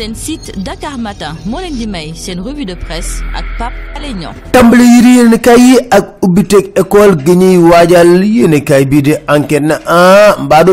seen site Dakar Matin moo leen di may seen revue de presse ak Pape Alé Niang. Tàmbali yi yéenekaay ak ubbiteg école gi ñuy waajal yéenekaay bii di enquête na ah mbaa du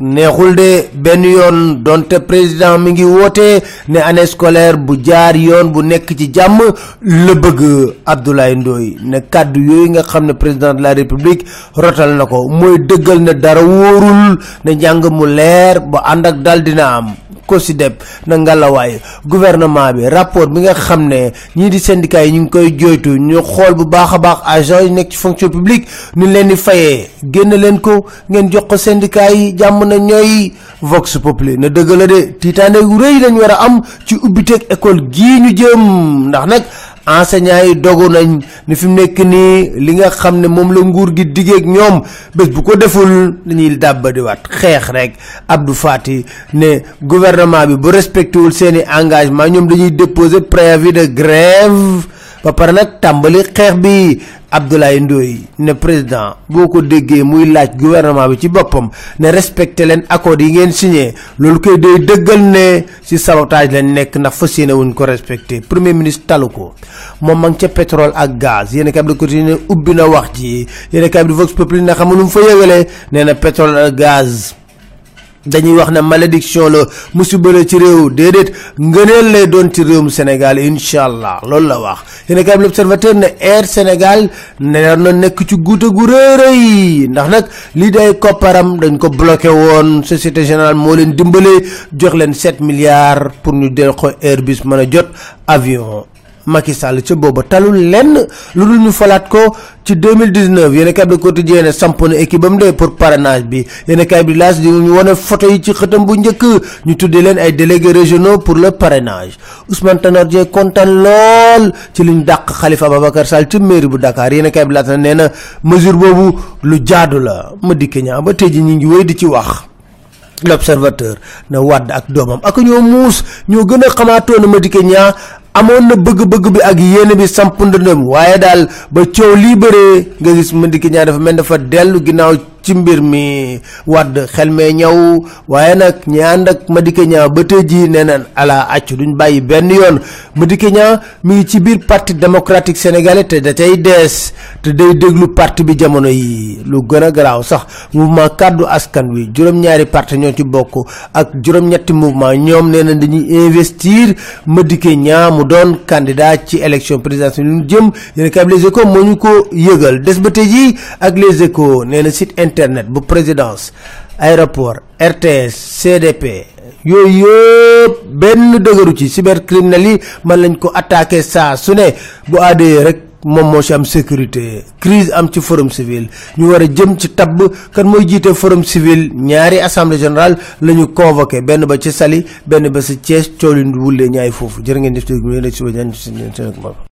neexul de benn yoon donte président mi ngi woote ne année scolaire bu jaar yoon bu nekk ci jàmm la bëgg Abdoulaye Ndoye. Ne kàddu yooyu nga xam ne président de la république rotal na ko. Mooy dëggal ne dara wóorul ne njàng mu leer ba ànd ak dal dina am ko si deb na ngalawaay. Gouvernement bi rapport bi nga xam ne ñii di syndicat yi ñu ngi koy joytu ñu xool bu baax baax agent yi nekk ci fonction publique ni leen di leen ko ngeen jox ko syndicat yi jàmm na vox populi na dëgg la de tiitaane gu rëy lañ am ci ubbiteeg école gii ñu jëm. Ndax nag enseignants yi dogu nañ ni fi mu nekk nii li nga xam ne moom la nguur gi digeeg ñoom bés bu ko deful dañuy dàbbadiwaat. Xeex rek Abdou Fati ne gouvernement bi bu respecté wul seeni engagement ñoom dañuy déposer préavis de grève ba pare nag tàmbali xeex ne président boo ko déggee muy gouvernement ne respecté leen accord yi ngeen signé loolu ne sabotage lañ nekk ndax respecté. Premier ministre talu ko. Moom ca pétrole ak gaz. Yéen continuer ubbi na wax ji. Yéen di Vox na gaz dañuy wax ne malédiction la musiba la ci réew déedéet ngëneel lay doon ci réewum Sénégal incha allah loolu la wax. Kay bi l'observateur ne air Sénégal ne na nekk ci guute gu rëy ndax nag lii day kopparam dañ ko bloqué woon société générale moo leen dimbale jox leen 7 milliards pour ñu del ko Airbus mën a jot avion Macky Sall ca booba talul lenn lu dul ñu falaat ko ci 2019 yéen kay bi quotidien ne samp na équipe am de pour parrainage bi. Yéen kay bi laas di ñu wane photo yi ci xëtam bu njëkk. Ñu tuddee leen ay délégués régionaux pour le parrainage. Ousmane Tanor Dieng kontaan ci liñ Khalifa Ababacar Sall ci mairie bu Dakar. Yéen kay bi laas na mesure boobu lu jaadu la. Ma dikke ñaa ba ngi di ci wax. L'observateur na wàdd ak doomam ak ñoo muus ñoo gën a xamaatoo na ma amoon na bëgg-bëgg bi ak yéene bi samp ndëndëm waaye daal ba coow lii bëree nga gis ma dikki ñaar dafa mel dafa dellu ginnaaw ci mbir mi wadd xel mee ñaw waaye nag ñi ànd ak Madické Niang ba nee naan ala accu duñ bàyyi benn yoon. Niang mi ci biir parti démocratique sénégalais te da tey dees te day déglu parti bi jamono yi. Lu gën a garaaw sax mouvement kàddu askan wi juróom-ñaari parti ñoo ci bokk ak juróom-ñetti mouvement ñoom nee na dañuy investir Madické Niang mu doon candidat ci élection présidentielle ñu jëm. Yéen kay les échos moo ñu ko yëgal. Des ba jii ak les échos nee na site internet bu présidence aéroport RTS CDP yooyu yëpp benn dëgëru ci cybercriminels yi man lañ ko attaqué saa su ne. Bu aadee rek moom moo ci am sécurité crise am ci forum civil. Ñu war a jëm ci tabb kan mooy jiite forum civil. Ñaari assemblée générale la ñu convoqué benn ba ci Saly benn ba ci Thiès coow li wulle ñaay foofu. Jërë ngeen def ci suba ñaan ci